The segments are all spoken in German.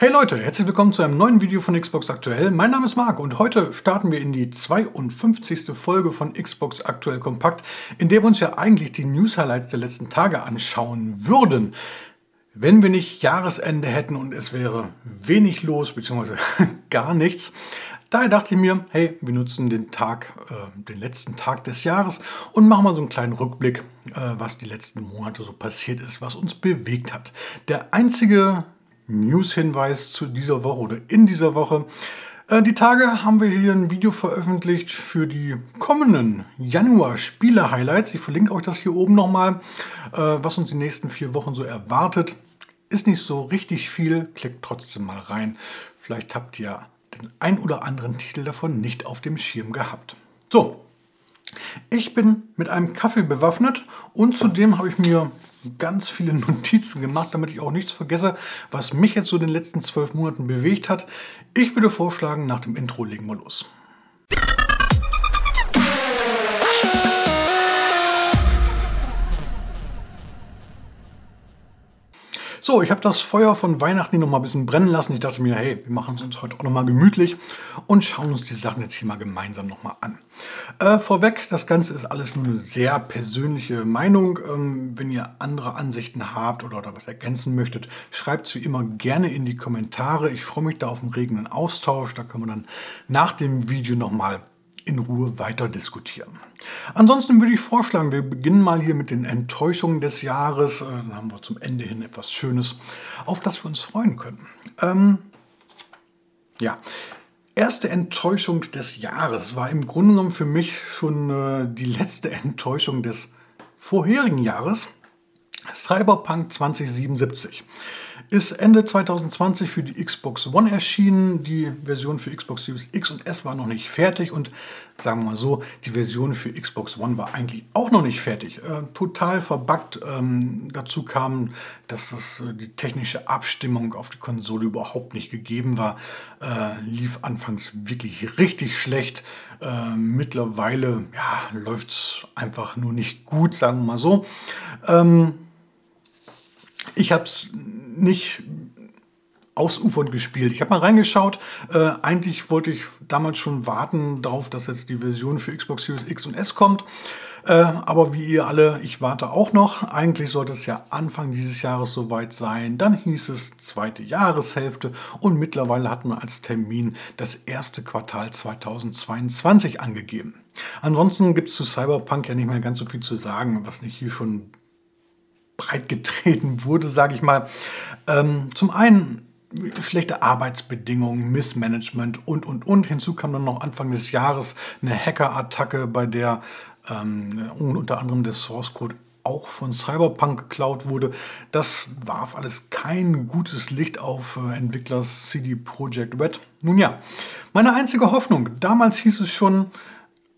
Hey Leute, herzlich willkommen zu einem neuen Video von Xbox Aktuell. Mein Name ist Marc und heute starten wir in die 52. Folge von Xbox Aktuell Kompakt, in der wir uns ja eigentlich die News-Highlights der letzten Tage anschauen würden. Wenn wir nicht Jahresende hätten und es wäre wenig los, beziehungsweise gar nichts, Daher dachte ich mir, hey, wir nutzen den Tag, äh, den letzten Tag des Jahres und machen mal so einen kleinen Rückblick, äh, was die letzten Monate so passiert ist, was uns bewegt hat. Der einzige News-Hinweis zu dieser Woche oder in dieser Woche. Äh, die Tage haben wir hier ein Video veröffentlicht für die kommenden Januar-Spiele-Highlights. Ich verlinke euch das hier oben nochmal, äh, was uns die nächsten vier Wochen so erwartet. Ist nicht so richtig viel, klickt trotzdem mal rein. Vielleicht habt ihr den ein oder anderen Titel davon nicht auf dem Schirm gehabt. So, ich bin mit einem Kaffee bewaffnet und zudem habe ich mir ganz viele Notizen gemacht, damit ich auch nichts vergesse, was mich jetzt so in den letzten zwölf Monaten bewegt hat. Ich würde vorschlagen, nach dem Intro legen wir los. So, ich habe das Feuer von Weihnachten noch mal ein bisschen brennen lassen. Ich dachte mir, hey, wir machen es uns heute auch noch mal gemütlich und schauen uns die Sachen jetzt hier mal gemeinsam noch mal an. Äh, vorweg, das Ganze ist alles nur eine sehr persönliche Meinung. Ähm, wenn ihr andere Ansichten habt oder, oder was ergänzen möchtet, schreibt es wie immer gerne in die Kommentare. Ich freue mich da auf einen regenden Austausch. Da können wir dann nach dem Video noch mal in Ruhe weiter diskutieren. Ansonsten würde ich vorschlagen, wir beginnen mal hier mit den Enttäuschungen des Jahres. Äh, dann haben wir zum Ende hin etwas Schönes, auf das wir uns freuen können. Ähm, ja, erste Enttäuschung des Jahres war im Grunde genommen für mich schon äh, die letzte Enttäuschung des vorherigen Jahres. Cyberpunk 2077 ist Ende 2020 für die Xbox One erschienen. Die Version für Xbox Series X und S war noch nicht fertig und sagen wir mal so, die Version für Xbox One war eigentlich auch noch nicht fertig. Äh, total verbuggt. Ähm, dazu kam, dass das, äh, die technische Abstimmung auf die Konsole überhaupt nicht gegeben war. Äh, lief anfangs wirklich richtig schlecht. Äh, mittlerweile ja, läuft es einfach nur nicht gut, sagen wir mal so. Ähm, ich habe es nicht ausufernd gespielt. Ich habe mal reingeschaut. Äh, eigentlich wollte ich damals schon warten darauf, dass jetzt die Version für Xbox Series X und S kommt. Äh, aber wie ihr alle, ich warte auch noch. Eigentlich sollte es ja Anfang dieses Jahres soweit sein. Dann hieß es zweite Jahreshälfte und mittlerweile hat man als Termin das erste Quartal 2022 angegeben. Ansonsten gibt es zu Cyberpunk ja nicht mehr ganz so viel zu sagen, was nicht hier schon breit getreten wurde, sage ich mal. Ähm, zum einen schlechte Arbeitsbedingungen, Missmanagement und, und, und. Hinzu kam dann noch Anfang des Jahres eine Hackerattacke, bei der ähm, unter anderem der Source Code auch von Cyberpunk geklaut wurde. Das warf alles kein gutes Licht auf äh, Entwickler CD Projekt Red. Nun ja, meine einzige Hoffnung, damals hieß es schon,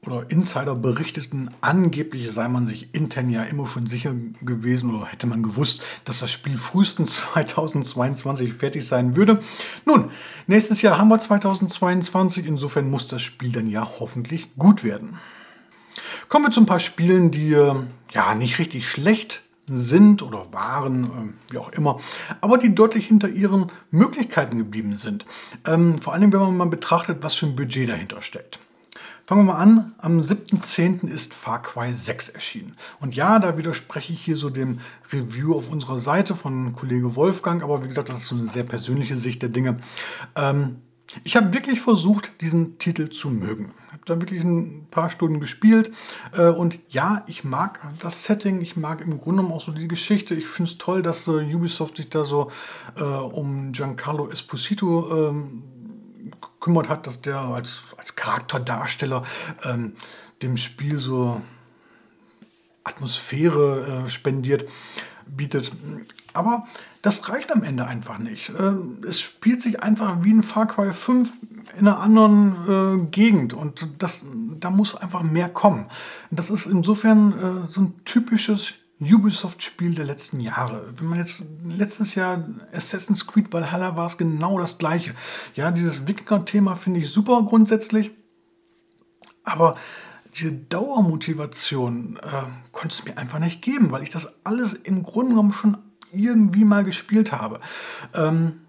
oder Insider berichteten, angeblich sei man sich intern ja immer schon sicher gewesen oder hätte man gewusst, dass das Spiel frühestens 2022 fertig sein würde. Nun, nächstes Jahr haben wir 2022, insofern muss das Spiel dann ja hoffentlich gut werden. Kommen wir zu ein paar Spielen, die äh, ja nicht richtig schlecht sind oder waren, äh, wie auch immer, aber die deutlich hinter ihren Möglichkeiten geblieben sind. Ähm, vor allem, wenn man mal betrachtet, was für ein Budget dahinter steckt. Fangen wir mal an. Am 7.10. ist Far Cry 6 erschienen. Und ja, da widerspreche ich hier so dem Review auf unserer Seite von Kollege Wolfgang, aber wie gesagt, das ist so eine sehr persönliche Sicht der Dinge. Ähm, ich habe wirklich versucht, diesen Titel zu mögen. Ich habe da wirklich ein paar Stunden gespielt. Äh, und ja, ich mag das Setting, ich mag im Grunde genommen auch so die Geschichte. Ich finde es toll, dass äh, Ubisoft sich da so äh, um Giancarlo Esposito ähm, gekümmert hat, dass der als, als Charakterdarsteller ähm, dem Spiel so Atmosphäre äh, spendiert, bietet. Aber das reicht am Ende einfach nicht. Äh, es spielt sich einfach wie ein Far Cry 5 in einer anderen äh, Gegend und das, da muss einfach mehr kommen. Das ist insofern äh, so ein typisches Ubisoft-Spiel der letzten Jahre. Wenn man jetzt letztes Jahr Assassin's Creed Valhalla war es genau das gleiche. Ja, dieses Wikinger-Thema finde ich super grundsätzlich, aber diese Dauermotivation äh, konnte es mir einfach nicht geben, weil ich das alles im Grunde genommen schon irgendwie mal gespielt habe. Ähm,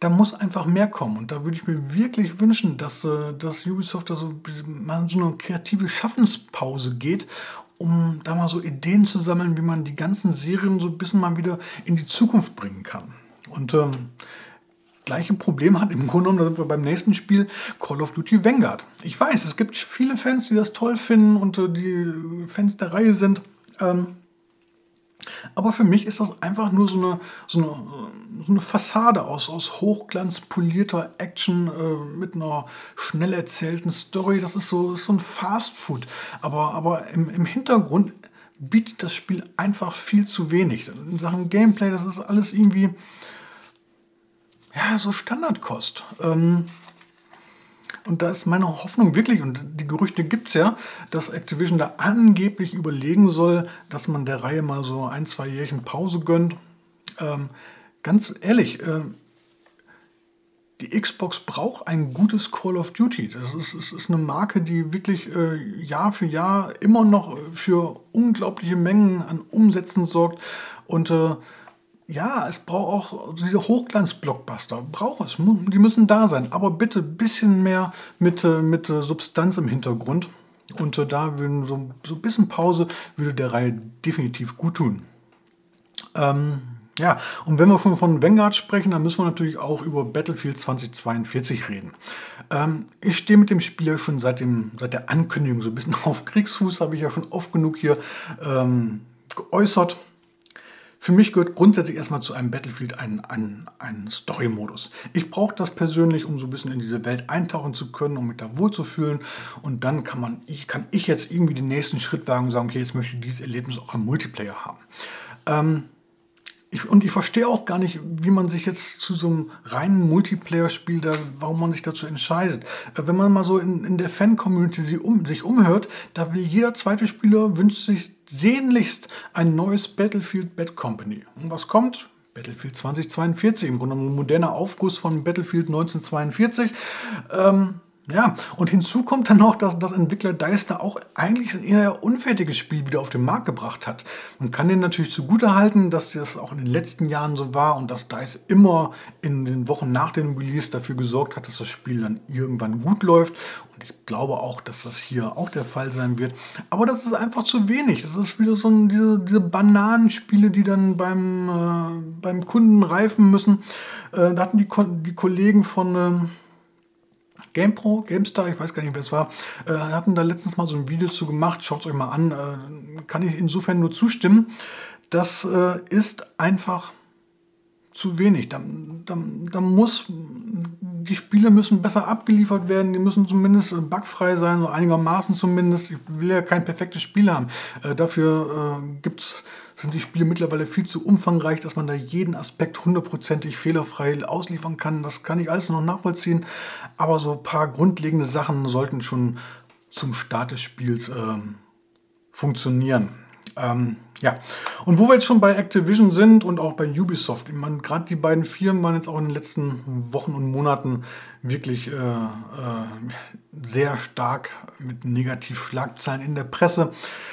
da muss einfach mehr kommen. Und da würde ich mir wirklich wünschen, dass, äh, dass Ubisoft da so mal so eine kreative Schaffenspause geht, um da mal so Ideen zu sammeln, wie man die ganzen Serien so ein bisschen mal wieder in die Zukunft bringen kann. Und ähm, gleiche Problem hat im Grunde genommen, da sind wir beim nächsten Spiel, Call of Duty Vanguard. Ich weiß, es gibt viele Fans, die das toll finden und äh, die Fans der Reihe sind. Ähm, aber für mich ist das einfach nur so eine, so eine, so eine Fassade aus, aus hochglanzpolierter Action äh, mit einer schnell erzählten Story. Das ist so, so ein Fast Food. Aber, aber im, im Hintergrund bietet das Spiel einfach viel zu wenig. In Sachen Gameplay, das ist alles irgendwie ja, so Standardkost. Ähm, und da ist meine Hoffnung wirklich, und die Gerüchte gibt es ja, dass Activision da angeblich überlegen soll, dass man der Reihe mal so ein, zwei Jährchen Pause gönnt. Ähm, ganz ehrlich, äh, die Xbox braucht ein gutes Call of Duty. Das ist, ist, ist eine Marke, die wirklich äh, Jahr für Jahr immer noch für unglaubliche Mengen an Umsätzen sorgt. Und äh, ja, es braucht auch diese Hochglanz-Blockbuster. Braucht es. Die müssen da sein. Aber bitte ein bisschen mehr mit, äh, mit äh, Substanz im Hintergrund. Und äh, da würden so, so ein bisschen Pause würde der Reihe definitiv gut tun. Ähm, ja, und wenn wir schon von Vanguard sprechen, dann müssen wir natürlich auch über Battlefield 2042 reden. Ähm, ich stehe mit dem Spiel ja schon seit, dem, seit der Ankündigung so ein bisschen auf Kriegsfuß, habe ich ja schon oft genug hier ähm, geäußert. Für mich gehört grundsätzlich erstmal zu einem Battlefield ein, ein, ein Story-Modus. Ich brauche das persönlich, um so ein bisschen in diese Welt eintauchen zu können, um mich da wohlzufühlen. Und dann kann, man, ich, kann ich jetzt irgendwie den nächsten Schritt wagen und sagen, okay, jetzt möchte ich dieses Erlebnis auch im Multiplayer haben. Ähm, ich, und ich verstehe auch gar nicht, wie man sich jetzt zu so einem reinen Multiplayer-Spiel, da, warum man sich dazu entscheidet. Äh, wenn man mal so in, in der Fan-Community um, sich umhört, da will jeder zweite Spieler, wünscht sich sehnlichst ein neues Battlefield Bad Company. Und was kommt? Battlefield 2042, im Grunde ein moderner Aufguss von Battlefield 1942. Ähm, ja, und hinzu kommt dann noch, dass, dass Entwickler DICE da auch eigentlich ein eher unfertiges Spiel wieder auf den Markt gebracht hat. Man kann denen natürlich zugutehalten, dass das auch in den letzten Jahren so war und dass DICE immer in den Wochen nach dem Release dafür gesorgt hat, dass das Spiel dann irgendwann gut läuft. Und ich glaube auch, dass das hier auch der Fall sein wird. Aber das ist einfach zu wenig. Das ist wieder so ein, diese, diese Bananenspiele, die dann beim, äh, beim Kunden reifen müssen. Äh, da hatten die, die Kollegen von... Äh, GamePro, GameStar, ich weiß gar nicht, wer es war, äh, hatten da letztens mal so ein Video zu gemacht. Schaut es euch mal an. Äh, kann ich insofern nur zustimmen. Das äh, ist einfach zu wenig. Da, da, da, muss, die Spiele müssen besser abgeliefert werden, die müssen zumindest bugfrei sein, so einigermaßen zumindest. Ich will ja kein perfektes Spiel haben. Äh, dafür äh, gibt's, sind die Spiele mittlerweile viel zu umfangreich, dass man da jeden Aspekt hundertprozentig fehlerfrei ausliefern kann. Das kann ich alles noch nachvollziehen. Aber so ein paar grundlegende Sachen sollten schon zum Start des Spiels äh, funktionieren. Ähm, ja, und wo wir jetzt schon bei Activision sind und auch bei Ubisoft, ich meine, gerade die beiden Firmen waren jetzt auch in den letzten Wochen und Monaten wirklich äh, äh, sehr stark mit Negativschlagzeilen in der Presse.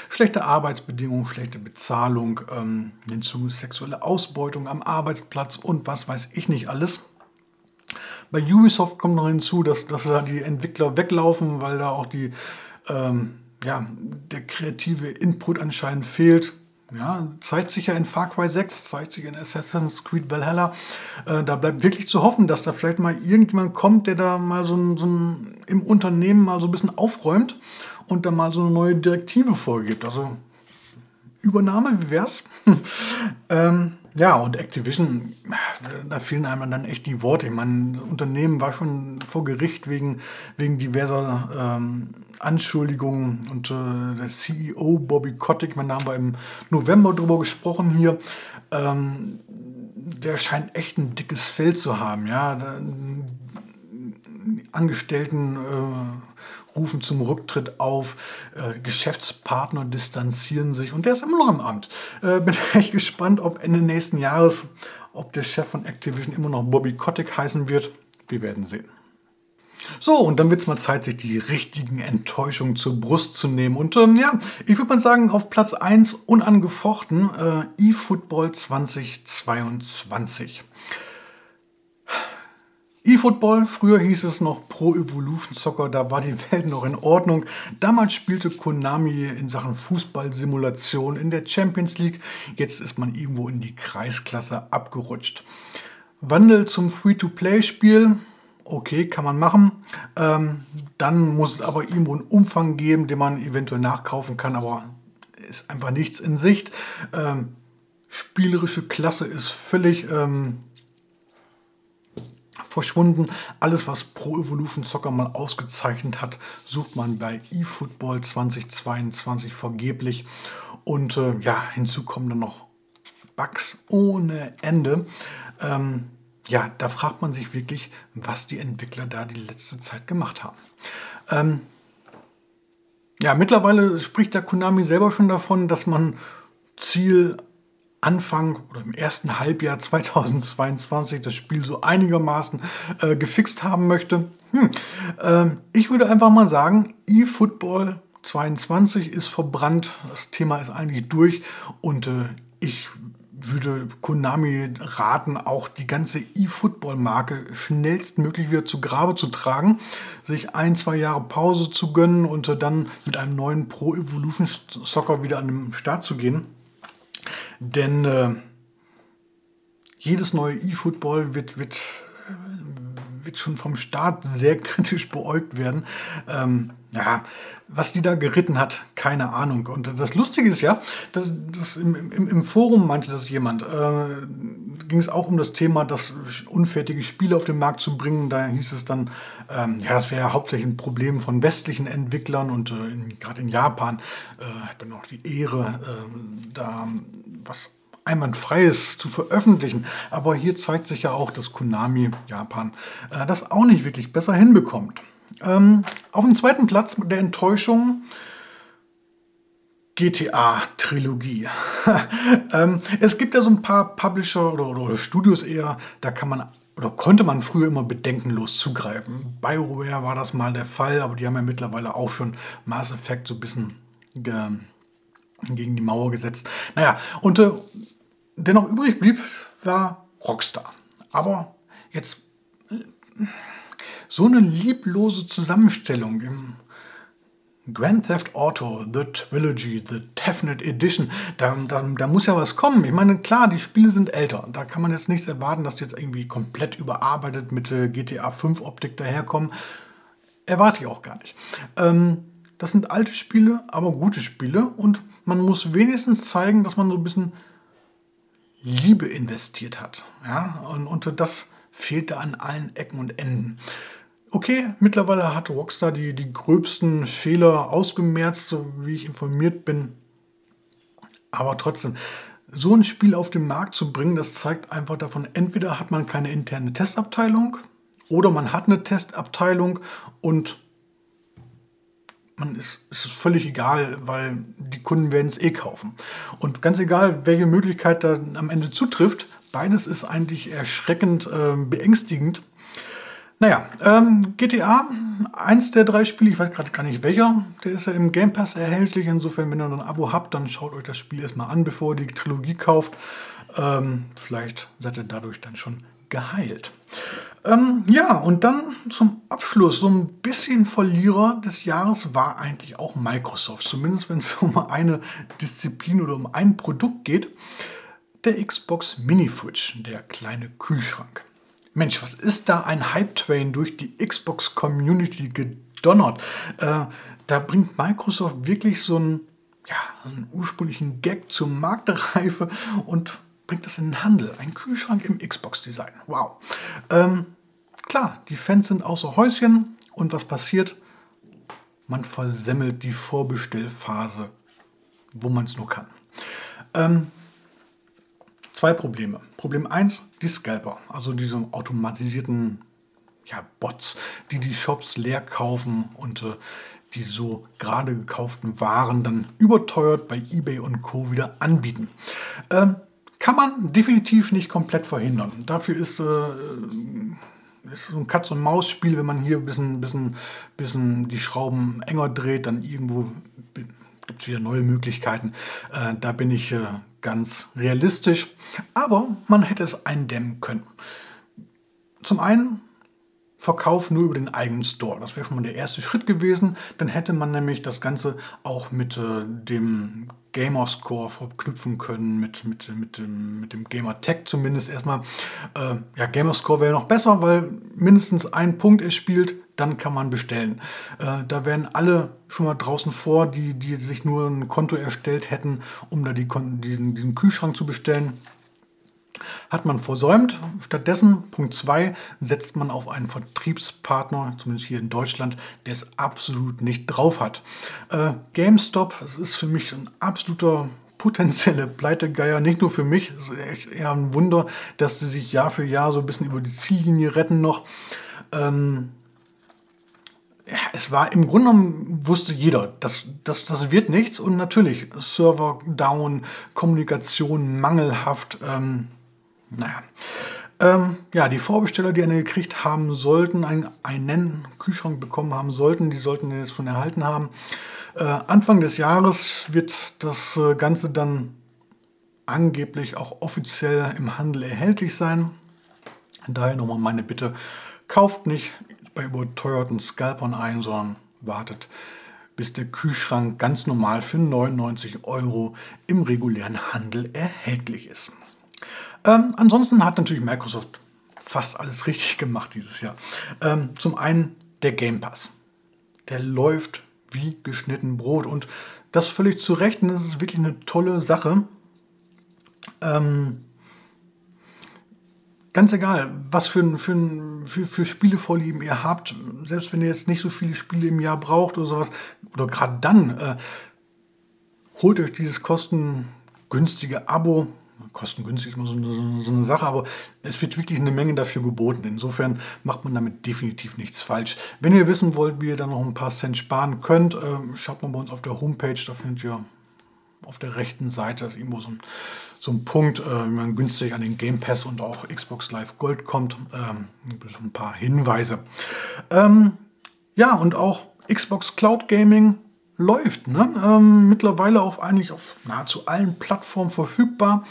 Schlechte Arbeitsbedingungen, schlechte Bezahlung, ähm, hinzu sexuelle Ausbeutung am Arbeitsplatz und was weiß ich nicht alles. Bei Ubisoft kommt noch hinzu, dass, dass da die Entwickler weglaufen, weil da auch die ähm, ja, der kreative Input anscheinend fehlt. Ja, zeigt sich ja in Far Cry 6, zeigt sich in Assassin's Creed Valhalla. Äh, da bleibt wirklich zu hoffen, dass da vielleicht mal irgendjemand kommt, der da mal so, ein, so ein, im Unternehmen mal so ein bisschen aufräumt und da mal so eine neue Direktive vorgibt. Also Übernahme, wie wär's? ähm, ja, und Activision, da fehlen einem dann echt die Worte. Ich meine, das Unternehmen war schon vor Gericht wegen, wegen diverser ähm, Anschuldigungen und äh, der CEO Bobby Kotick, da haben wir im November drüber gesprochen hier, ähm, der scheint echt ein dickes Feld zu haben. Ja, Angestellten äh, rufen zum Rücktritt auf, äh, Geschäftspartner distanzieren sich und der ist immer noch im Amt. Äh, bin echt gespannt, ob Ende nächsten Jahres, ob der Chef von Activision immer noch Bobby Kotick heißen wird. Wir werden sehen. So, und dann wird es mal Zeit, sich die richtigen Enttäuschungen zur Brust zu nehmen. Und ähm, ja, ich würde mal sagen, auf Platz 1 unangefochten äh, eFootball 2022 eFootball, früher hieß es noch Pro Evolution Soccer, da war die Welt noch in Ordnung. Damals spielte Konami in Sachen Fußballsimulation in der Champions League. Jetzt ist man irgendwo in die Kreisklasse abgerutscht. Wandel zum Free-to-Play-Spiel. Okay, kann man machen. Ähm, dann muss es aber irgendwo einen Umfang geben, den man eventuell nachkaufen kann, aber ist einfach nichts in Sicht. Ähm, spielerische Klasse ist völlig ähm, verschwunden. Alles, was Pro Evolution Soccer mal ausgezeichnet hat, sucht man bei eFootball 2022 vergeblich. Und äh, ja, hinzu kommen dann noch Bugs ohne Ende. Ähm, ja, da fragt man sich wirklich, was die Entwickler da die letzte Zeit gemacht haben. Ähm, ja, mittlerweile spricht der Konami selber schon davon, dass man Ziel Anfang oder im ersten Halbjahr 2022 das Spiel so einigermaßen äh, gefixt haben möchte. Hm. Ähm, ich würde einfach mal sagen, eFootball 22 ist verbrannt, das Thema ist eigentlich durch und äh, ich würde Konami raten, auch die ganze eFootball-Marke schnellstmöglich wieder zu Grabe zu tragen, sich ein, zwei Jahre Pause zu gönnen und äh, dann mit einem neuen Pro Evolution Soccer wieder an den Start zu gehen. Denn äh, jedes neue E-Football wird, wird, wird schon vom Staat sehr kritisch beäugt werden. Ähm, ja, was die da geritten hat, keine Ahnung. Und das Lustige ist ja, dass, dass im, im, im, Forum meinte das jemand, äh, ging es auch um das Thema, das unfertige Spiele auf den Markt zu bringen. Da hieß es dann, ähm, ja, das wäre ja hauptsächlich ein Problem von westlichen Entwicklern und äh, gerade in Japan äh, hat man auch die Ehre, äh, da was einwandfreies zu veröffentlichen. Aber hier zeigt sich ja auch, dass Konami Japan äh, das auch nicht wirklich besser hinbekommt. Ähm, auf dem zweiten Platz der Enttäuschung GTA-Trilogie. ähm, es gibt ja so ein paar Publisher oder, oder, Studios eher, da kann man oder konnte man früher immer bedenkenlos zugreifen. BioWare war das mal der Fall, aber die haben ja mittlerweile auch schon Mass Effect so ein bisschen ge gegen die Mauer gesetzt. Naja, und äh, der noch übrig blieb, war Rockstar. Aber jetzt äh, so eine lieblose Zusammenstellung im Grand Theft Auto, The Trilogy, The Definite Edition, da, da, da, muss ja was kommen. Ich meine, klar, die Spiele sind älter. Da kann man jetzt nichts erwarten, dass die jetzt irgendwie komplett überarbeitet mit äh, GTA 5 Optik daherkommen. Erwarte ich auch gar nicht. Ähm, das sind alte Spiele, aber gute Spiele und man muss wenigstens zeigen, dass man so ein bisschen Liebe investiert hat. Ja? Und, und das fehlte an allen Ecken und Enden. Okay, mittlerweile hat Rockstar die, die gröbsten Fehler ausgemerzt, so wie ich informiert bin. Aber trotzdem, so ein Spiel auf den Markt zu bringen, das zeigt einfach davon, entweder hat man keine interne Testabteilung oder man hat eine Testabteilung und man ist, ist es völlig egal, weil die Kunden werden es eh kaufen. Und ganz egal, welche Möglichkeit da am Ende zutrifft, beides ist eigentlich erschreckend äh, beängstigend. Naja, ähm, GTA, eins der drei Spiele, ich weiß gerade gar nicht welcher, der ist ja im Game Pass erhältlich. Insofern, wenn ihr noch ein Abo habt, dann schaut euch das Spiel erstmal an, bevor ihr die Trilogie kauft. Ähm, vielleicht seid ihr dadurch dann schon geheilt. Ähm, ja, und dann zum Abschluss, so ein bisschen Verlierer des Jahres war eigentlich auch Microsoft, zumindest wenn es um eine Disziplin oder um ein Produkt geht. Der Xbox Mini Fridge, der kleine Kühlschrank. Mensch, was ist da ein Hype-Train durch die Xbox-Community gedonnert? Äh, da bringt Microsoft wirklich so einen, ja, einen ursprünglichen Gag zur Marktreife und bringt das in den Handel. Ein Kühlschrank im Xbox-Design. Wow. Ähm, klar, die Fans sind außer Häuschen und was passiert? Man versemmelt die Vorbestellphase, wo man es nur kann. Ähm, zwei Probleme. Problem 1, die Scalper, also diese automatisierten ja, Bots, die die Shops leer kaufen und äh, die so gerade gekauften Waren dann überteuert bei eBay und Co. wieder anbieten. Ähm, kann man definitiv nicht komplett verhindern. Dafür ist, äh, so ein Katz-und-Maus-Spiel, wenn man hier ein bisschen, bisschen, bisschen die Schrauben enger dreht, dann irgendwo gibt es wieder neue Möglichkeiten. Äh, da bin ich äh, ganz realistisch. Aber man hätte es eindämmen können. Zum einen Verkauf nur über den eigenen Store. Das wäre schon mal der erste Schritt gewesen. Dann hätte man nämlich das Ganze auch mit äh, dem Gamerscore verknüpfen können, mit, mit, mit, dem, mit dem Gamer Tag zumindest erstmal. Äh, ja, Gamerscore wäre noch besser, weil mindestens ein Punkt es spielt, dann kann man bestellen. Äh, da wären alle schon mal draußen vor, die, die sich nur ein Konto erstellt hätten, um da die, diesen, diesen Kühlschrank zu bestellen. Hat man versäumt. Stattdessen, Punkt 2, setzt man auf einen Vertriebspartner, zumindest hier in Deutschland, der es absolut nicht drauf hat. Äh, GameStop, das ist für mich ein absoluter potenzielle Pleitegeier, nicht nur für mich, es ist echt eher ein Wunder, dass sie sich Jahr für Jahr so ein bisschen über die Ziellinie retten noch. Ähm, ja, es war im Grunde genommen, wusste jeder, dass das, das wird nichts und natürlich Server down, Kommunikation mangelhaft. Ähm, naja. Ähm, ja, die Vorbesteller, die eine gekriegt haben sollten, einen, einen Kühlschrank bekommen haben sollten, die sollten den jetzt schon erhalten haben. Äh, Anfang des Jahres wird das äh, Ganze dann angeblich auch offiziell im Handel erhältlich sein. Daher nochmal meine Bitte, kauft nicht bei überteuerten Scalpern ein, sondern wartet, bis der Kühlschrank ganz normal für 99 Euro im regulären Handel erhältlich ist. Ähm, ansonsten hat natürlich Microsoft fast alles richtig gemacht dieses Jahr. Ähm, zum einen der Game Pass. Der läuft wie geschnitten Brot und das völlig zu Recht. Und das ist wirklich eine tolle Sache. Ähm, ganz egal, was für, für, für, für Spielevorlieben ihr habt, selbst wenn ihr jetzt nicht so viele Spiele im Jahr braucht oder sowas, oder gerade dann, äh, holt euch dieses kostengünstige Abo kostengünstig ist immer so eine, so eine, Sache, aber es wird wirklich eine Menge dafür geboten. Insofern macht man damit definitiv nichts falsch. Wenn ihr wissen wollt, wie ihr da noch ein paar Cent sparen könnt, äh, schaut mal bei uns auf der Homepage, da findet ihr auf der rechten Seite ist irgendwo so ein, so ein Punkt, äh, wie man günstig an den Game Pass und auch Xbox Live Gold kommt. Ähm, ein paar Hinweise. Ähm, ja, und auch Xbox Cloud Gaming läuft. Ne? Ähm, mittlerweile auf eigentlich auf nahezu allen Plattformen verfügbar.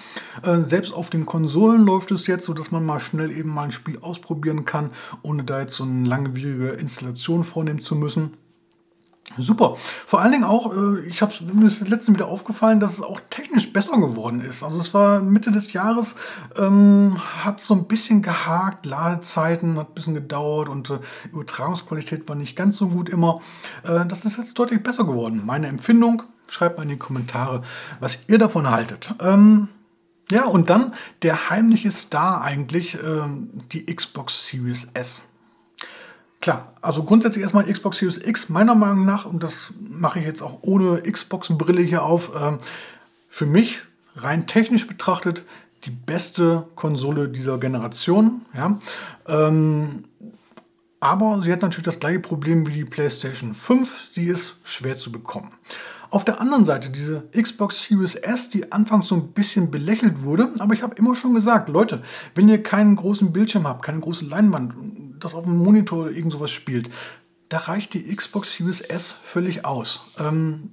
Äh, selbst auf den Konsolen läuft es jetzt, sodass man mal schnell eben mal ein Spiel ausprobieren kann, ohne da jetzt so eine langwierige Installation vornehmen zu müssen. Super. Vor allen Dingen auch, äh, ich habe mir das letzte wieder aufgefallen, dass es auch technisch besser geworden ist. Also es war Mitte des Jahres, ähm, hat so ein bisschen gehakt, Ladezeiten hat ein bisschen gedauert und äh, Übertragungsqualität war nicht ganz so gut immer. Äh, das ist jetzt deutlich besser geworden. Meine Empfindung, schreibt mal in die Kommentare, was ihr davon haltet. Ähm, ja, und dann der heimliche Star eigentlich, ähm, die Xbox Series S. Klar, also grundsätzlich erstmal Xbox Series X, meiner Meinung nach, und das mache ich jetzt auch ohne Xbox-Brille hier auf, äh, für mich rein technisch betrachtet die beste Konsole dieser Generation. Ja? Ähm, aber sie hat natürlich das gleiche Problem wie die PlayStation 5. Sie ist schwer zu bekommen. Auf der anderen Seite diese Xbox Series S, die anfangs so ein bisschen belächelt wurde, aber ich habe immer schon gesagt, Leute, wenn ihr keinen großen Bildschirm habt, keine große Leinwand, das auf dem Monitor irgend sowas spielt, da reicht die Xbox Series S völlig aus. Ähm,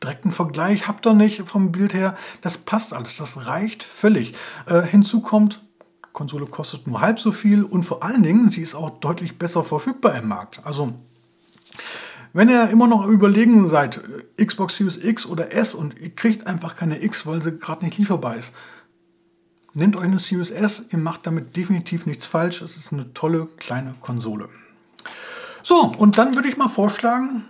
direkten Vergleich habt ihr nicht vom Bild her, das passt alles, das reicht völlig. Äh, hinzu kommt, Konsole kostet nur halb so viel und vor allen Dingen, sie ist auch deutlich besser verfügbar im Markt. Also wenn ihr immer noch überlegen seid, Xbox Series X oder S und ihr kriegt einfach keine X, weil sie gerade nicht lieferbar ist, nehmt euch eine Series S, ihr macht damit definitiv nichts falsch. Es ist eine tolle kleine Konsole. So, und dann würde ich mal vorschlagen,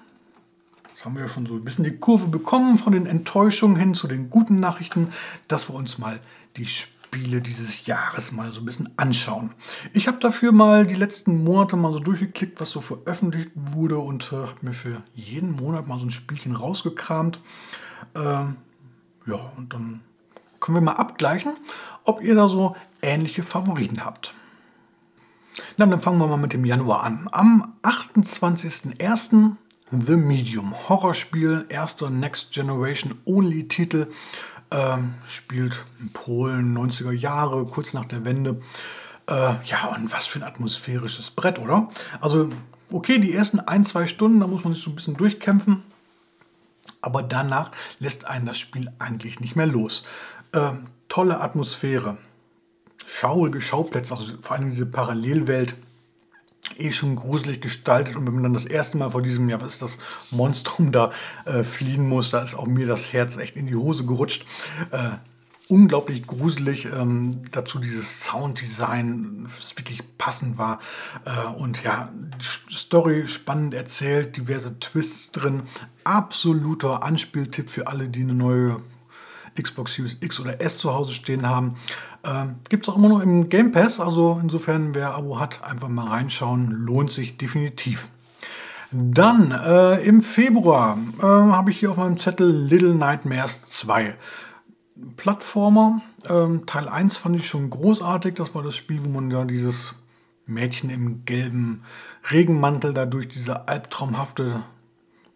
jetzt haben wir ja schon so ein bisschen die Kurve bekommen von den Enttäuschungen hin zu den guten Nachrichten, dass wir uns mal die Spiele dieses Jahres mal so ein bisschen anschauen. Ich habe dafür mal die letzten Monate mal so durchgeklickt, was so veröffentlicht wurde und äh, habe mir für jeden Monat mal so ein Spielchen rausgekramt. Ähm, ja, und dann können wir mal abgleichen, ob ihr da so ähnliche Favoriten habt. Na, dann fangen wir mal mit dem Januar an. Am 28.01. The Medium, Horrorspiel, erster Next Generation Only Titel ähm, spielt in Polen, 90er Jahre, kurz nach der Wende. Äh, ja, und was für ein atmosphärisches Brett, oder? Also, okay, die ersten ein, zwei Stunden, da muss man sich so ein bisschen durchkämpfen. Aber danach lässt einen das Spiel eigentlich nicht mehr los. Äh, tolle Atmosphäre, schaurige Schauplätze, also vor allem diese Parallelwelt eh schon gruselig gestaltet und wenn man dann das erste Mal vor diesem, ja, was ist das Monstrum da äh, fliehen muss, da ist auch mir das Herz echt in die Hose gerutscht. Äh, unglaublich gruselig. Ähm, dazu dieses Sounddesign, das wirklich passend war. Äh, und ja, Story spannend erzählt, diverse Twists drin. Absoluter Anspieltipp für alle, die eine neue Xbox Series X oder S zu Hause stehen haben. Ähm, Gibt es auch immer noch im Game Pass, also insofern, wer Abo hat, einfach mal reinschauen, lohnt sich definitiv. Dann äh, im Februar äh, habe ich hier auf meinem Zettel Little Nightmares 2. Plattformer. Ähm, Teil 1 fand ich schon großartig. Das war das Spiel, wo man da dieses Mädchen im gelben Regenmantel da durch diese albtraumhafte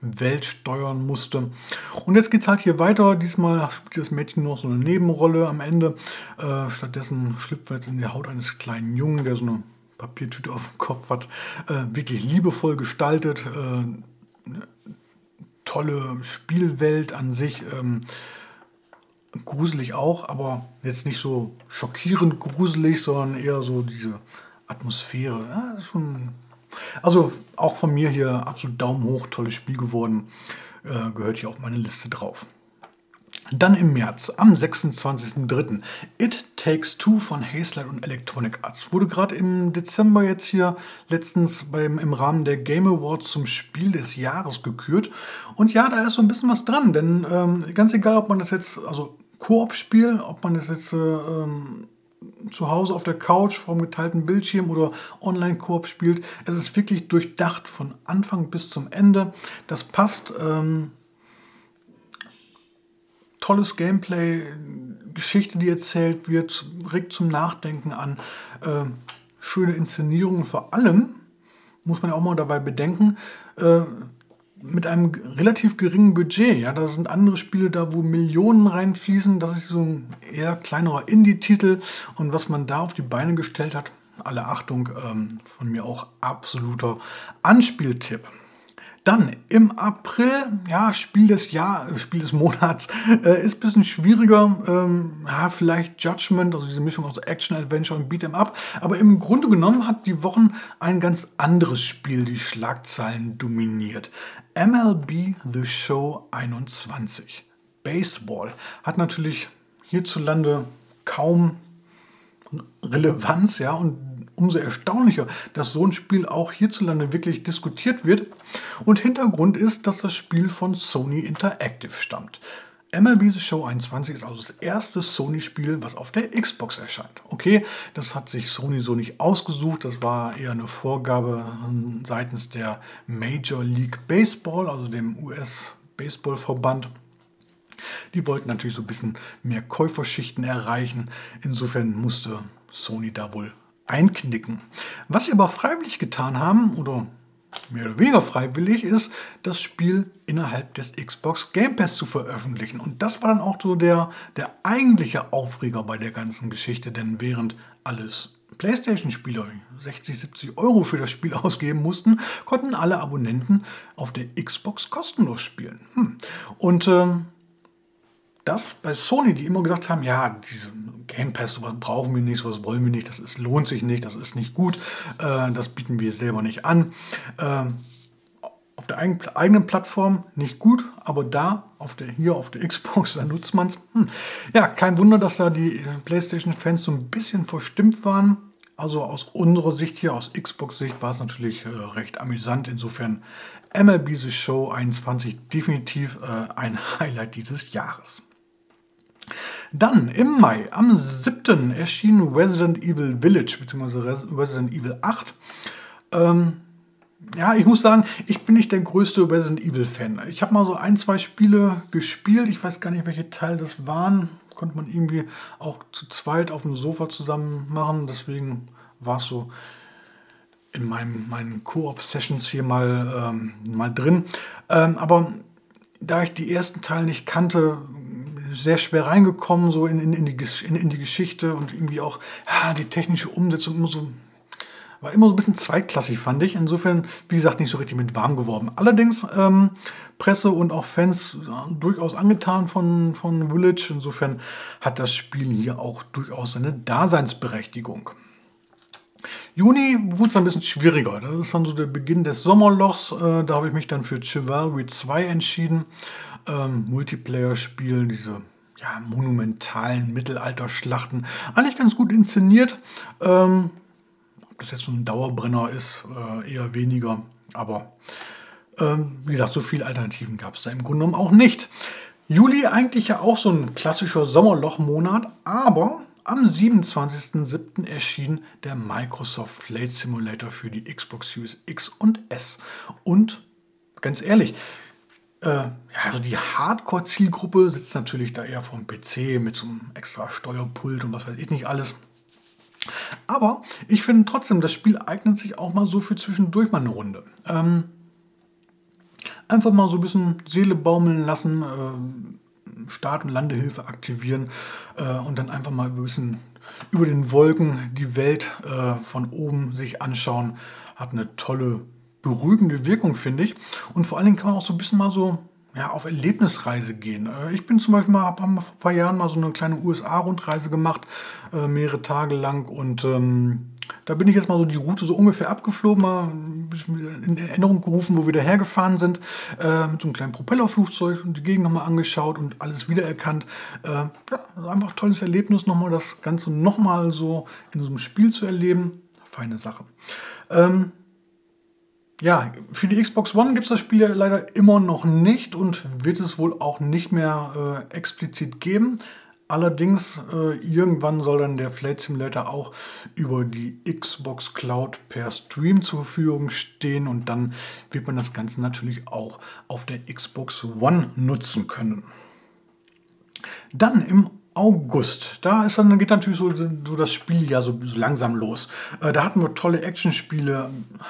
Welt steuern musste. Und jetzt geht es halt hier weiter. Diesmal spielt das Mädchen noch so eine Nebenrolle am Ende. Äh, stattdessen schlüpft jetzt in die Haut eines kleinen Jungen, der so eine Papiertüte auf dem Kopf hat. Äh, wirklich liebevoll gestaltet. Äh, tolle Spielwelt an sich. Ähm, gruselig auch, aber jetzt nicht so schockierend gruselig, sondern eher so diese Atmosphäre. Ja, schon also auch von mir hier absolut Daumen hoch, tolles Spiel geworden. Äh, gehört hier auf meine Liste drauf. Dann im März, am 26.03. It Takes Two von Hazelight und Electronic Arts. Wurde gerade im Dezember jetzt hier letztens beim, im Rahmen der Game Awards zum Spiel des Jahres gekürt. Und ja, da ist so ein bisschen was dran, denn ähm, ganz egal, ob man das jetzt, also Koop-Spiel, ob man das jetzt äh, ähm, zu Hause auf der Couch vor dem geteilten Bildschirm oder Online-Koop spielt. Es ist wirklich durchdacht von Anfang bis zum Ende. Das passt. Ähm, tolles Gameplay, Geschichte, die erzählt wird, regt zum Nachdenken an. Äh, schöne Inszenierungen. Vor allem muss man ja auch mal dabei bedenken, äh, mit einem relativ geringen Budget. Ja, da sind andere Spiele da, wo Millionen reinfließen. Das ist so ein eher kleinerer Indie-Titel. Und was man da auf die Beine gestellt hat, alle Achtung, ähm, von mir auch absoluter Anspieltipp. Dann im April, ja, Spiel des Jahres, Spiel des Monats, äh, ist ein bisschen schwieriger. Ähm, ja, vielleicht Judgment, also diese Mischung aus Action, Adventure und Beat'em Up. Aber im Grunde genommen hat die Wochen ein ganz anderes Spiel die Schlagzeilen dominiert. MLB The Show 21. Baseball hat natürlich hierzulande kaum Relevanz, ja, und umso erstaunlicher, dass so ein Spiel auch hierzulande wirklich diskutiert wird. Und Hintergrund ist, dass das Spiel von Sony Interactive stammt. MLB The Show 21 ist also das erste Sony-Spiel, was auf der Xbox erscheint. Okay, das hat sich Sony so nicht ausgesucht, das war eher eine Vorgabe seitens der Major League Baseball, also dem US-Baseball-Verband. Die wollten natürlich so ein bisschen mehr Käuferschichten erreichen. Insofern musste Sony da wohl einknicken. Was sie aber freiwillig getan haben, oder mehr oder weniger freiwillig, ist, das Spiel innerhalb des Xbox Game Pass zu veröffentlichen. Und das war dann auch so der, der eigentliche Aufreger bei der ganzen Geschichte, denn während alles PlayStation-Spieler 60, 70 Euro für das Spiel ausgeben mussten, konnten alle Abonnenten auf der Xbox kostenlos spielen. Hm. Und ähm, das bei Sony, die immer gesagt haben, ja, diese Game Pass, sowas brauchen wir nicht, sowas wollen wir nicht, das ist, lohnt sich nicht, das ist nicht gut, äh, das bieten wir selber nicht an. Äh, auf der eigenen Plattform nicht gut, aber da, auf der, hier auf der Xbox, da nutzt man es. Hm. Ja, kein Wunder, dass da die PlayStation-Fans so ein bisschen verstimmt waren. Also aus unserer Sicht hier, aus Xbox-Sicht, war es natürlich äh, recht amüsant. Insofern MLB The Show 21 definitiv äh, ein Highlight dieses Jahres. Dann im Mai, am 7. erschien Resident Evil Village, beziehungsweise Resident Evil 8. Ähm, ja, ich muss sagen, ich bin nicht der größte Resident Evil-Fan. Ich habe mal so ein, zwei Spiele gespielt. Ich weiß gar nicht, welche Teil das waren. Konnte man irgendwie auch zu zweit auf dem Sofa zusammen machen. Deswegen war es so in meinem, meinen Co-op-Sessions hier mal, ähm, mal drin. Ähm, aber da ich die ersten Teile nicht kannte, sehr schwer reingekommen, so in, in, in, die, in, in die Geschichte und irgendwie auch ja, die technische Umsetzung immer so war immer so ein bisschen zweitklassig, fand ich. Insofern, wie gesagt, nicht so richtig mit warm geworden. Allerdings ähm, Presse und auch Fans äh, durchaus angetan von, von Village. Insofern hat das Spiel hier auch durchaus seine Daseinsberechtigung. Juni wurde es ein bisschen schwieriger. Das ist dann so der Beginn des Sommerlochs. Äh, da habe ich mich dann für Chivalry 2 entschieden. Ähm, Multiplayer-Spiel, diese ja, monumentalen Mittelalterschlachten. Eigentlich ganz gut inszeniert. Ähm, ob das jetzt so ein Dauerbrenner ist, äh, eher weniger. Aber ähm, wie gesagt, so viele Alternativen gab es da im Grunde genommen auch nicht. Juli eigentlich ja auch so ein klassischer Sommerlochmonat, aber am 27.07. erschien der Microsoft Flight Simulator für die Xbox Series X und S. Und ganz ehrlich, äh, also die Hardcore-Zielgruppe sitzt natürlich da eher vom PC mit so einem extra Steuerpult und was weiß ich nicht alles. Aber ich finde trotzdem, das Spiel eignet sich auch mal so für zwischendurch mal eine Runde. Ähm, einfach mal so ein bisschen Seele baumeln lassen, äh, Start- und Landehilfe aktivieren äh, und dann einfach mal ein bisschen über den Wolken die Welt äh, von oben sich anschauen. Hat eine tolle, beruhigende Wirkung, finde ich. Und vor allen Dingen kann man auch so ein bisschen mal so ja, auf Erlebnisreise gehen. Äh, ich bin zum Beispiel mal, habe vor ein paar Jahren mal so eine kleine USA-Rundreise gemacht, äh, mehrere Tage lang und ähm, da bin ich jetzt mal so die Route so ungefähr abgeflogen, mal in Erinnerung gerufen, wo wir dahergefahren sind, äh, mit so einem kleinen Propellerflugzeug und die Gegend nochmal angeschaut und alles wiedererkannt. Äh, ja, einfach tolles Erlebnis, nochmal das Ganze nochmal so in so einem Spiel zu erleben. Feine Sache. Ähm, ja, für die Xbox One gibt es das Spiel leider immer noch nicht und wird es wohl auch nicht mehr äh, explizit geben. Allerdings, äh, irgendwann soll dann der Flight Simulator auch über die Xbox Cloud per Stream zur Verfügung stehen und dann wird man das Ganze natürlich auch auf der Xbox One nutzen können. Dann im August. Da ist dann geht natürlich so, so das Spiel ja so, so langsam los. Äh, da hatten wir tolle Actionspiele,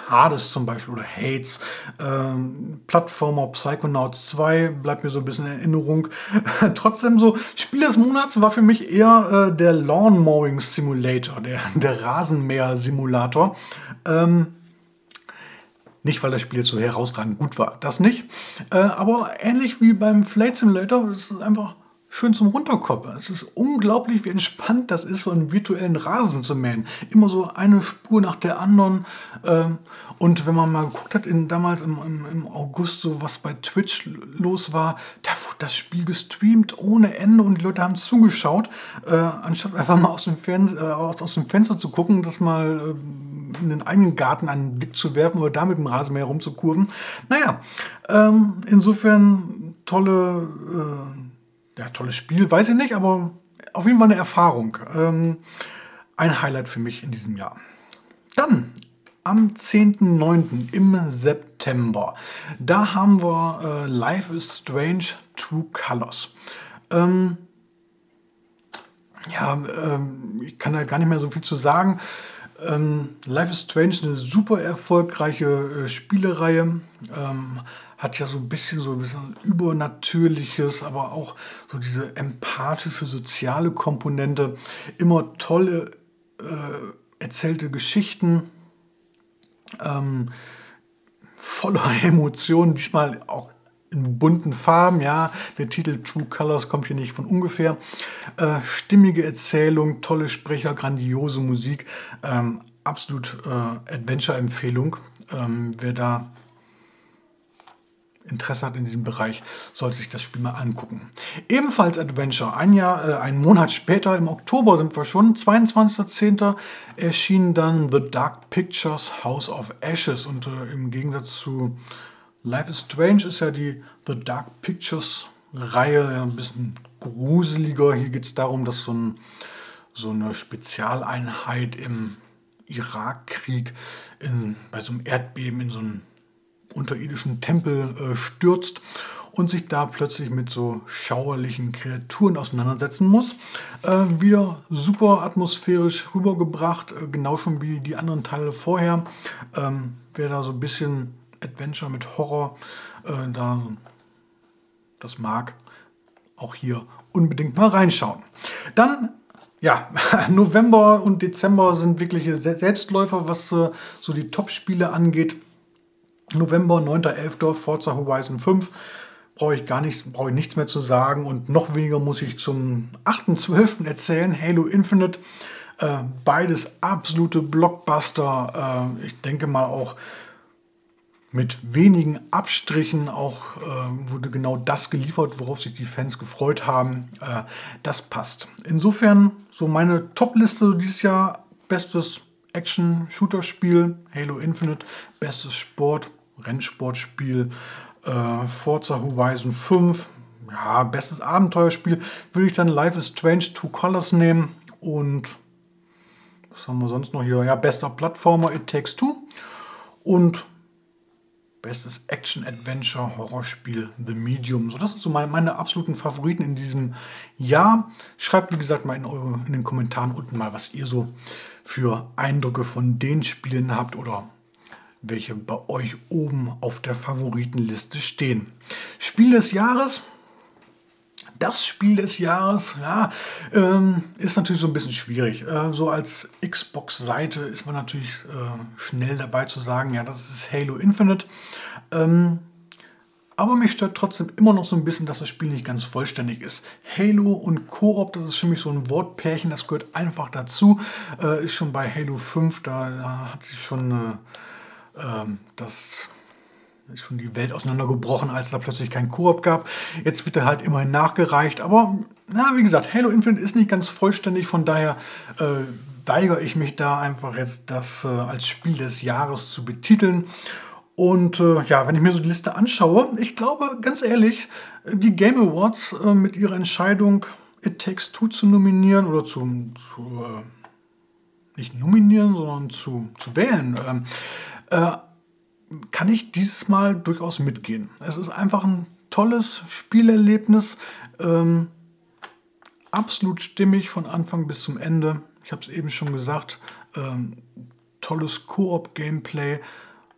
Hades zum Beispiel oder Hates, ähm, Plattformer Psychonauts 2 bleibt mir so ein bisschen in Erinnerung. Trotzdem so Spiel des Monats war für mich eher äh, der Lawn Mowing Simulator, der, der Rasenmäher Simulator. Ähm, nicht, weil das Spiel so herausragend gut war, das nicht. Äh, aber ähnlich wie beim Flight Simulator, es ist einfach schön zum Runterkommen. Es ist unglaublich, wie entspannt das ist, so einen virtuellen Rasen zu mähen. Immer so eine Spur nach der anderen. Ähm, und wenn man mal geguckt hat, in, damals im, im, August, so was bei Twitch los war, da wurde das Spiel gestreamt ohne Ende und die Leute haben zugeschaut, äh, anstatt einfach mal aus dem, Fernse äh, aus dem Fenster zu gucken, das mal äh, in den eigenen Garten einen Blick zu werfen oder da mit dem Rasenmäher rumzukurven. Naja, ähm, insofern tolle äh, ja, tolles Spiel, weiß ich nicht, aber auf jeden Fall eine Erfahrung. Ähm, ein Highlight für mich in diesem Jahr. Dann am 10.9. im September. Da haben wir äh, Life is Strange True Colors. Ähm, ja, ähm, ich kann da gar nicht mehr so viel zu sagen. Ähm, Life is Strange eine super erfolgreiche äh, Spielereihe. Hat ja so ein bisschen so ein bisschen Übernatürliches, aber auch so diese empathische, soziale Komponente. Immer tolle äh, erzählte Geschichten, ähm, voller Emotionen, diesmal auch in bunten Farben, ja, der Titel True Colors kommt hier nicht von ungefähr. Äh, stimmige Erzählung, tolle Sprecher, grandiose Musik, ähm, absolut äh, Adventure-Empfehlung. Ähm, wer da Interesse hat in diesem Bereich, sollte sich das Spiel mal angucken. Ebenfalls Adventure. Ein Jahr, äh, einen Monat später, im Oktober sind wir schon, 22.10. erschien dann The Dark Pictures House of Ashes. Und äh, im Gegensatz zu Life is Strange ist ja die The Dark Pictures Reihe ja, ein bisschen gruseliger. Hier geht es darum, dass so, ein, so eine Spezialeinheit im Irakkrieg bei so einem Erdbeben in so ein unterirdischen Tempel äh, stürzt und sich da plötzlich mit so schauerlichen Kreaturen auseinandersetzen muss. Äh, wieder super atmosphärisch rübergebracht, äh, genau schon wie die anderen Teile vorher. Ähm, wer da so ein bisschen Adventure mit Horror äh, da das mag, auch hier unbedingt mal reinschauen. Dann ja, November und Dezember sind wirkliche Selbstläufer, was äh, so die Top-Spiele angeht. November, 9.11. Forza Horizon 5. Brauche ich gar nicht, brauche ich nichts mehr zu sagen und noch weniger muss ich zum 8.12. erzählen. Halo Infinite Äh, beides absolute Blockbuster. Äh, ich denke mal auch mit wenigen Abstrichen auch äh, wurde genau das geliefert, worauf sich die Fans gefreut haben. Äh, das passt. Insofern so meine Top-Liste dieses Jahr: bestes Action-Shooter-Spiel, Halo Infinite, bestes Sport, Rennsportspiel, äh, Forza Horizon 5, ja, bestes Abenteuerspiel würde ich dann Life is Strange Two Colors nehmen und was haben wir sonst noch hier? Ja, bester Plattformer It Takes Two und bestes Action-Adventure-Horrorspiel The Medium. So, das sind so meine, meine, absoluten Favoriten in diesem Jahr. Schreibt, wie gesagt, mal in, eure, in den Kommentaren unten mal, was ihr so für Eindrücke von den Spielen habt oder welche bei euch oben auf der Favoritenliste stehen. Spiel des Jahres. Das Spiel des Jahres ja, ähm, ist natürlich so ein bisschen schwierig. Äh, so als Xbox-Seite ist man natürlich äh, schnell dabei zu sagen, ja, das ist Halo Infinite. Ähm, aber mich stört trotzdem immer noch so ein bisschen, dass das Spiel nicht ganz vollständig ist. Halo und Koop, das ist für mich so ein Wortpärchen, das gehört einfach dazu. Äh, ist schon bei Halo 5, da, da hat sich schon äh, ähm, das ist schon die Welt auseinandergebrochen, als da plötzlich kein Koop gab. Jetzt wird er halt immerhin nachgereicht. Aber na, wie gesagt, Halo Infinite ist nicht ganz vollständig, von daher äh, weigere ich mich da einfach jetzt, das äh, als Spiel des Jahres zu betiteln. Und äh, ja, wenn ich mir so die Liste anschaue, ich glaube, ganz ehrlich, die Game Awards äh, mit ihrer Entscheidung, It Takes Two zu nominieren oder zu, zu äh, nicht nominieren, sondern zu, zu wählen, ähm, äh, kann ich dieses Mal durchaus mitgehen. Es ist einfach ein tolles Spielerlebnis, ähm, absolut stimmig von Anfang bis zum Ende. Ich habe es eben schon gesagt, ähm, tolles Koop-Gameplay,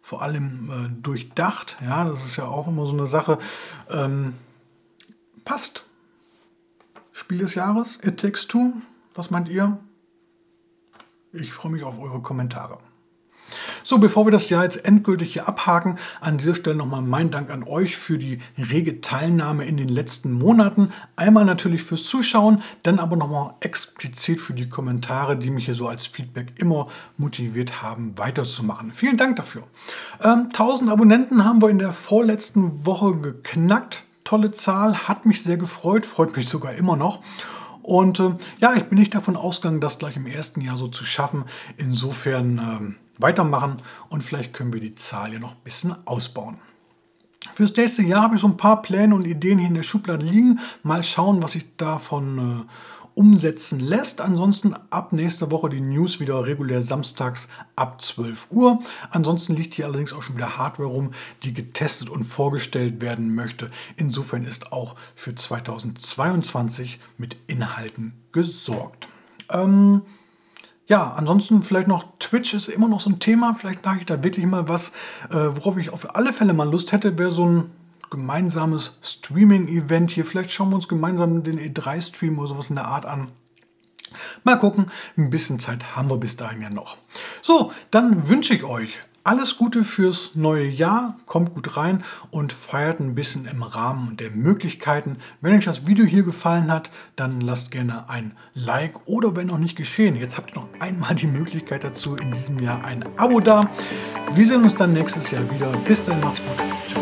vor allem äh, durchdacht. Ja, das ist ja auch immer so eine Sache. Ähm, passt. Spiel des Jahres, It Takes Two. Was meint ihr? Ich freue mich auf eure Kommentare. So, bevor wir das Jahr jetzt endgültig hier abhaken, an dieser Stelle nochmal mein Dank an euch für die rege Teilnahme in den letzten Monaten. Einmal natürlich fürs Zuschauen, dann aber nochmal explizit für die Kommentare, die mich hier so als Feedback immer motiviert haben, weiterzumachen. Vielen Dank dafür. Ähm, 1000 Abonnenten haben wir in der vorletzten Woche geknackt. Tolle Zahl, hat mich sehr gefreut, freut mich sogar immer noch. Und äh, ja, ich bin nicht davon ausgegangen, das gleich im ersten Jahr so zu schaffen. Insofern ähm, weitermachen und vielleicht können wir die Zahl ja noch ein bisschen ausbauen. Fürs nächste Jahr habe ich so ein paar Pläne und Ideen hier in der Schublade liegen. Mal schauen, was sich davon äh, umsetzen lässt. Ansonsten ab nächster Woche die News wieder regulär samstags ab 12 Uhr. Ansonsten liegt hier allerdings auch schon wieder Hardware rum, die getestet und vorgestellt werden möchte. Insofern ist auch für 2022 mit Inhalten gesorgt. Ähm, ja, ansonsten vielleicht noch Twitch ist immer noch so ein Thema. Vielleicht mache ich da wirklich mal was, äh, worauf ich auf alle Fälle mal Lust hätte, wäre so ein gemeinsames Streaming-Event hier. Vielleicht schauen wir uns gemeinsam den E3-Stream oder sowas in der Art an. Mal gucken, ein bisschen Zeit haben wir bis dahin ja noch. So, dann wünsche ich euch alles Gute fürs neue Jahr, kommt gut rein und feiert ein bisschen im Rahmen der Möglichkeiten. Wenn euch das Video hier gefallen hat, dann lasst gerne ein Like oder wenn noch nicht geschehen, jetzt habt ihr noch einmal die Möglichkeit dazu, in diesem Jahr ein Abo da. Wir sehen uns dann nächstes Jahr wieder. Bis dann, macht's gut.